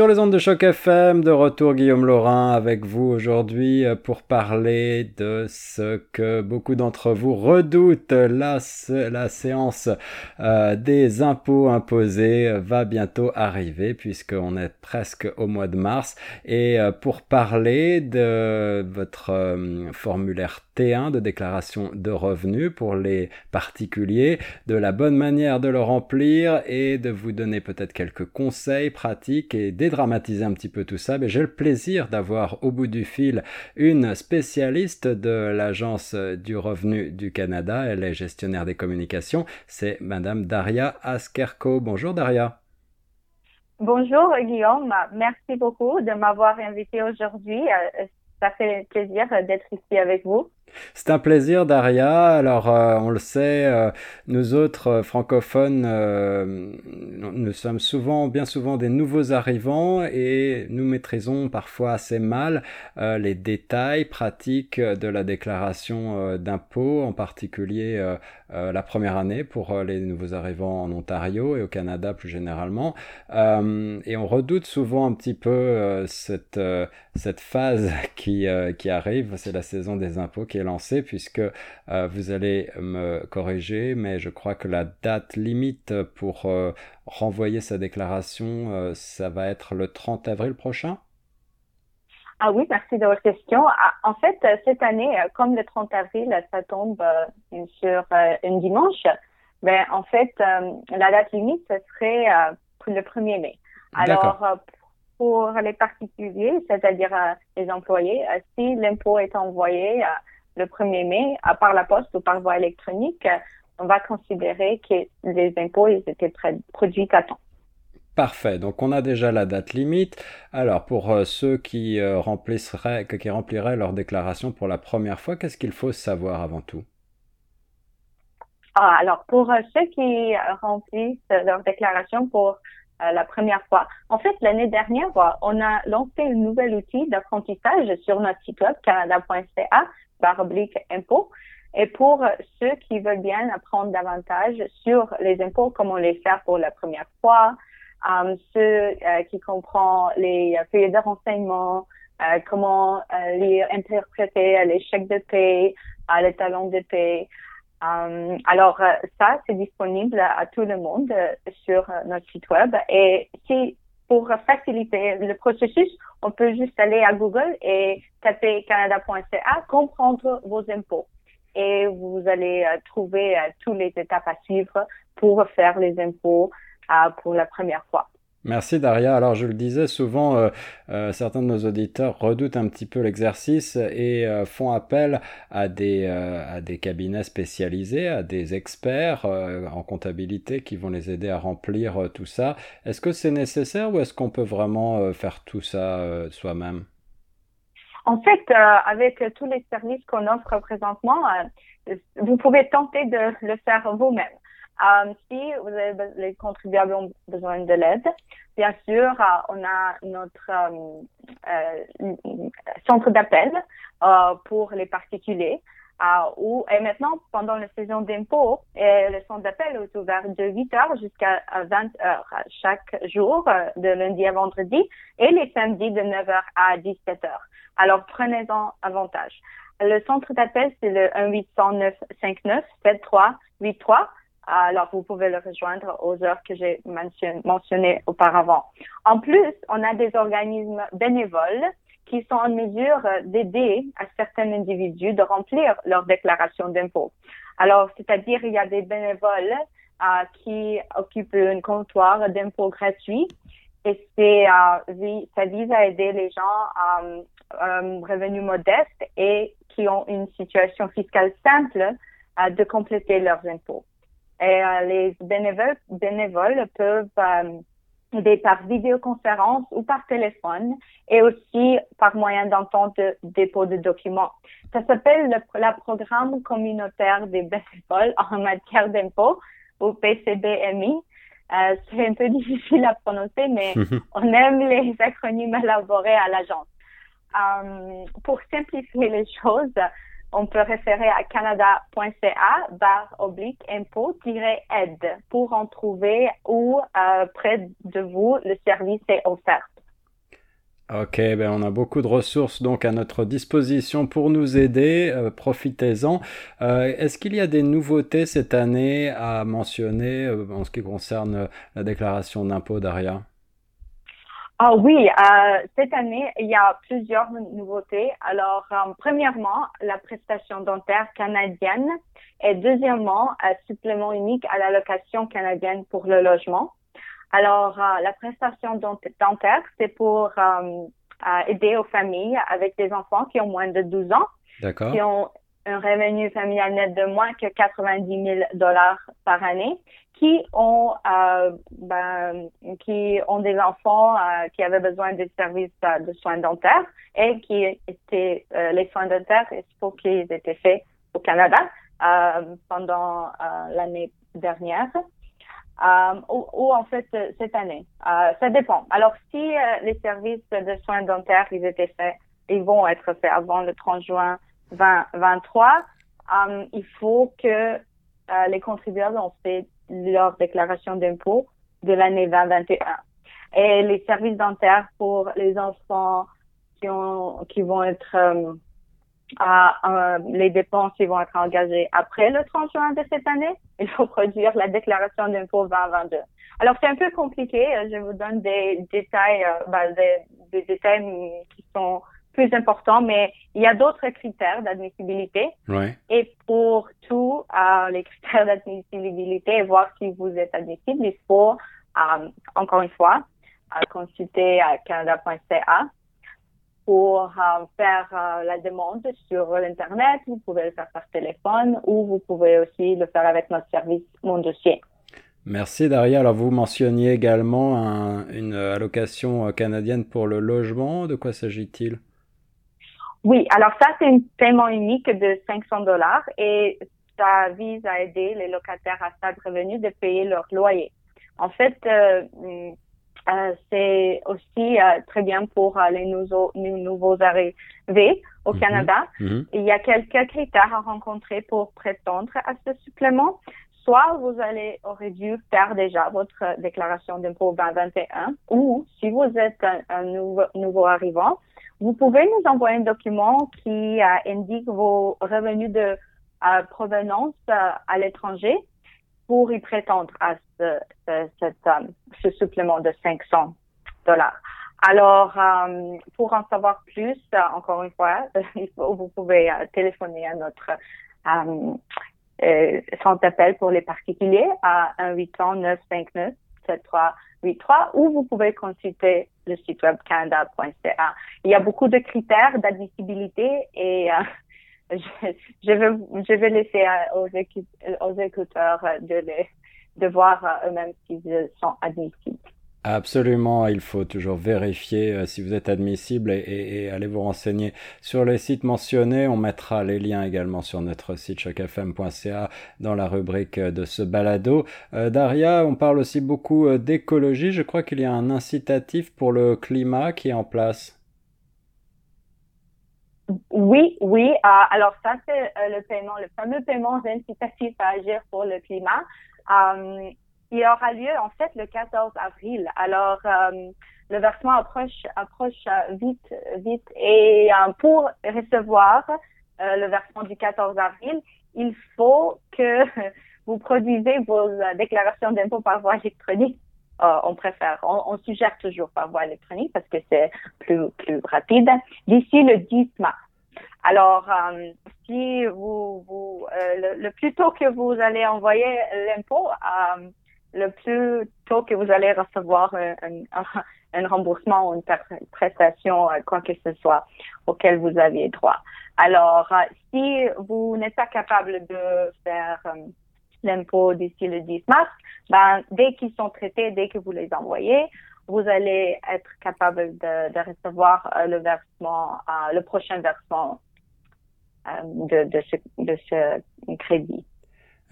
Sur les ondes de choc FM, de retour Guillaume Laurin avec vous aujourd'hui euh, pour parler de ce que beaucoup d'entre vous redoutent. La, séance euh, des impôts imposés va bientôt arriver puisqu'on est presque au mois de mars. Et euh, pour parler de votre formulaire T1 de déclaration de revenus pour les particuliers, de la bonne manière de le remplir et de vous donner peut-être quelques conseils pratiques et dédramatiser un petit peu tout ça, mais j'ai le plaisir d'avoir au bout du fil une spécialiste de l'Agence du revenu du Canada. Elle est gestionnaire des communications. C'est Madame Daria Askerko. Bonjour Daria. Bonjour Guillaume, merci beaucoup de m'avoir invité aujourd'hui. Euh, ça fait plaisir d'être ici avec vous. C'est un plaisir, Daria. Alors, euh, on le sait, euh, nous autres euh, francophones, nous sommes souvent, bien souvent, des nouveaux arrivants et nous maîtrisons parfois assez mal les détails pratiques de la déclaration d'impôt, en particulier la première année pour les nouveaux arrivants en Ontario et au Canada plus généralement. et on redoute souvent un petit peu cette, cette phase qui, qui arrive, c'est la saison des impôts qui lancé puisque euh, vous allez me corriger, mais je crois que la date limite pour euh, renvoyer sa déclaration, euh, ça va être le 30 avril prochain? Ah oui, merci de votre question. Ah, en fait, cette année, comme le 30 avril, ça tombe sur un dimanche, mais ben, en fait, la date limite, ce serait le 1er mai. Alors, pour les particuliers, c'est-à-dire les employés, si l'impôt est envoyé le 1er mai, par la poste ou par voie électronique, on va considérer que les impôts ils étaient produits à temps. Parfait. Donc on a déjà la date limite. Alors pour euh, ceux qui, euh, remplisseraient, qui rempliraient leur déclaration pour la première fois, qu'est-ce qu'il faut savoir avant tout? Ah, alors pour euh, ceux qui remplissent leur déclaration pour la première fois, en fait l'année dernière, on a lancé un nouvel outil d'apprentissage sur notre site web canada.ca par oblique impôts. Et pour ceux qui veulent bien apprendre davantage sur les impôts, comment les faire pour la première fois, euh, ceux euh, qui comprennent les feuilles de renseignement, euh, comment les interpréter les chèques de paie, les talons de paie. Alors ça, c'est disponible à tout le monde sur notre site web. Et si pour faciliter le processus, on peut juste aller à Google et taper canada.ca, comprendre vos impôts. Et vous allez euh, trouver euh, toutes les étapes à suivre pour faire les impôts euh, pour la première fois. Merci Daria. Alors je le disais souvent, euh, euh, certains de nos auditeurs redoutent un petit peu l'exercice et euh, font appel à des, à des cabinets spécialisés, à des experts en comptabilité qui vont les aider à remplir tout ça. Est-ce que c'est nécessaire ou est-ce qu'on peut vraiment faire tout ça soi-même? En fait, avec tous les services qu'on offre présentement, vous pouvez tenter de le faire vous-même. Euh, si vous avez, les contribuables ont besoin de l'aide, bien sûr, euh, on a notre euh, centre d'appel pour les particuliers. où, et maintenant, pendant la saison d'impôt, le centre d'appel est ouvert de 8 heures jusqu'à 20 heures chaque jour, de lundi à vendredi, et les samedis de 9 heures à 17 heures. Alors, prenez-en avantage. Le centre d'appel, c'est le 1 800 959 7383 alors vous pouvez le rejoindre aux heures que j'ai mentionnées auparavant. En plus, on a des organismes bénévoles qui sont en mesure d'aider à certains individus de remplir leur déclaration d'impôt. Alors, c'est-à-dire, il y a des bénévoles euh, qui occupent un comptoir d'impôt gratuit et c'est, euh, ça vise à aider les gens à euh, revenus modestes et qui ont une situation fiscale simple de compléter leurs impôts. Et euh, les bénévoles, bénévoles peuvent euh, aider par vidéoconférence ou par téléphone et aussi par moyen d'entente de dépôt de documents. Ça s'appelle le programme communautaire des bénévoles en matière d'impôt ou PCBMI. Euh, c'est un peu difficile à prononcer, mais on aime les acronymes élaborés à l'agence. pour simplifier les choses, on peut référer à canada.ca barre oblique impôt-aide pour en trouver où près de vous le service est offert. Ok, ben on a beaucoup de ressources donc à notre disposition pour nous aider. Euh, profitez-en. Euh, est-ce qu'il y a des nouveautés cette année à mentionner euh, en ce qui concerne la déclaration d'impôt, Daria? Ah oui, cette année, il y a plusieurs nouveautés. Alors, premièrement, la prestation dentaire canadienne et deuxièmement, un supplément unique à l'allocation canadienne pour le logement. Alors, euh, la prestation dentaire, c'est pour euh, aider aux familles avec des enfants qui ont moins de 12 ans, qui ont un revenu familial net de moins que 90 000 dollars par année, qui ont euh, ben, qui ont des enfants qui avaient besoin de services de soins dentaires et qui étaient les soins dentaires, il faut qu'ils étaient faits au Canada pendant l'année dernière euh, ou, en fait euh, cette année. Euh, ça dépend. Alors si euh, les services de soins dentaires ils étaient faits, ils vont être faits avant le 30 juin 2023, euh, il faut que les contribuables ont fait leur déclaration d'impôt de l'année 2021. Et les services dentaires pour les enfants qui ont qui vont être les dépenses qui vont être engagées après le 30 juin de cette année. Il faut produire la déclaration d'impôt 2022. Alors, c'est un peu compliqué. Je vous donne des détails, euh, ben, des, détails qui sont plus importants, mais il y a d'autres critères d'admissibilité. Et pour tous euh, les critères d'admissibilité, voir si vous êtes admissible, il faut, euh, encore une fois, consulter canada.ca pour euh, faire euh, la demande sur l'Internet. Vous pouvez le faire par téléphone ou vous pouvez aussi le faire avec notre service Mon Dossier. Merci Daria. Alors vous mentionniez également une allocation euh, canadienne pour le logement. De quoi s'agit-il? Oui, alors ça c'est un paiement unique de 500 dollars et ça vise à aider les locataires à stade revenu de payer leur loyer. En fait, euh, c'est aussi euh, très bien pour euh, les nouveaux, nouveaux arrivés au mhm. Canada. Mhm. Il y a quelques critères à rencontrer pour prétendre à ce supplément. Soit vous allez, aurez dû faire déjà votre déclaration d'impôt 2021 ou si vous êtes un, nouveau, nouveau, arrivant, vous pouvez nous envoyer un document qui indique vos revenus de provenance à l'étranger pour y prétendre à ce, euh, supplément de 500 dollars. Alors, euh, pour en savoir plus, euh, encore une fois, vous pouvez téléphoner à notre centre d'appel pour les particuliers à 1-800-959-7383 ou vous pouvez consulter le site web canada.ca. Il y a beaucoup de critères d'admissibilité et je, vais, je vais laisser aux, aux écouteurs de, de voir euh, eux-mêmes s'ils sont admissibles. Absolument, il faut toujours vérifier euh, si vous êtes admissible et, et, aller vous renseigner sur les sites mentionnés. On mettra les liens également sur notre site chocfm.ca dans la rubrique de ce balado. Euh, Daria, on parle aussi beaucoup d'écologie. Je crois qu'il y a un incitatif pour le climat qui est en place. Oui, oui. Euh, alors ça, c'est euh, le paiement, le fameux paiement incitatif à agir pour le climat. Euh, il aura lieu en fait le 14 avril. Alors le versement approche approche vite vite et pour recevoir le versement du 14 avril, il faut que vous produisez vos déclarations d'impôt par voie électronique. on préfère, on, on, suggère toujours par voie électronique parce que c'est plus plus rapide. D'ici le 10 mars. Alors, euh, si vous, vous euh, le, plus tôt que vous allez envoyer l'impôt, euh, le plus tôt que vous allez recevoir un, un, remboursement ou une prestation, quoi que ce soit, auquel vous aviez droit. Alors, si vous n'êtes pas capable de faire l'impôt d'ici le 10 mars, ben, dès qu'ils sont traités, dès que vous les envoyez, vous allez être capable de, de recevoir le versement, le prochain versement euh, de, de ce crédit.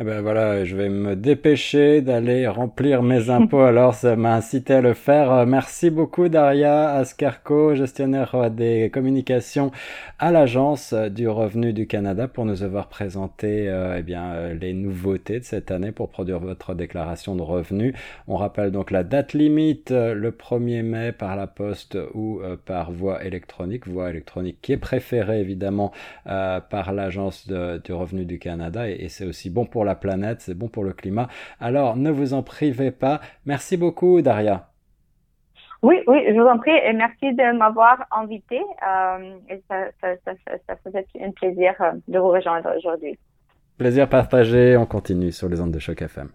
Eh ben voilà, je vais me dépêcher d'aller remplir mes impôts. Alors, ça m'a incité à le faire. Euh, merci beaucoup, Daria Ascarco, gestionnaire des communications à l'Agence du Revenu du Canada, pour nous avoir présenté euh, eh bien, euh, les nouveautés de cette année pour produire votre déclaration de revenus. On rappelle donc la date limite, le 1er mai par la poste ou par voie électronique. Voie électronique qui est préférée, évidemment, par l'Agence du Revenu du Canada. Et, et c'est aussi bon pour la planète, c'est bon pour le climat. Alors ne vous en privez pas. Merci beaucoup, Daria. Oui, oui, je vous en prie et merci de m'avoir invité. Euh, ça, ça, faisait un plaisir euh, de vous rejoindre aujourd'hui. Plaisir partagé. On continue sur les ondes de choc FM.